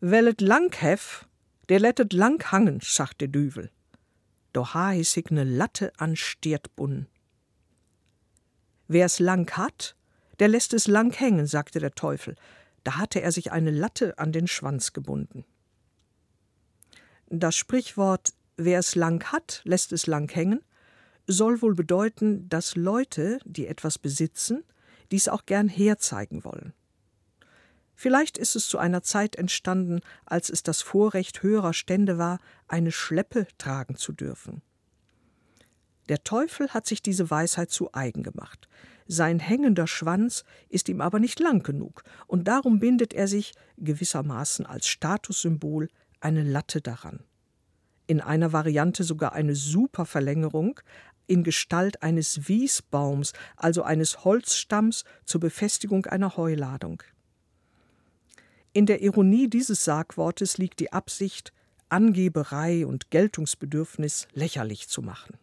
Wellet lang hef, der lettet lang hangen, sagt der Düvel. Do ha is sich ne Latte an Stiert bunnen. Wer's lang hat, der lässt es lang hängen, sagte der Teufel. Da hatte er sich eine Latte an den Schwanz gebunden. Das Sprichwort Wer es lang hat, lässt es lang hängen, soll wohl bedeuten, dass Leute, die etwas besitzen, dies auch gern herzeigen wollen. Vielleicht ist es zu einer Zeit entstanden, als es das Vorrecht höherer Stände war, eine Schleppe tragen zu dürfen. Der Teufel hat sich diese Weisheit zu eigen gemacht. Sein hängender Schwanz ist ihm aber nicht lang genug, und darum bindet er sich, gewissermaßen als Statussymbol, eine Latte daran. In einer Variante sogar eine Superverlängerung in Gestalt eines Wiesbaums, also eines Holzstamms zur Befestigung einer Heuladung. In der Ironie dieses Sargwortes liegt die Absicht, Angeberei und Geltungsbedürfnis lächerlich zu machen.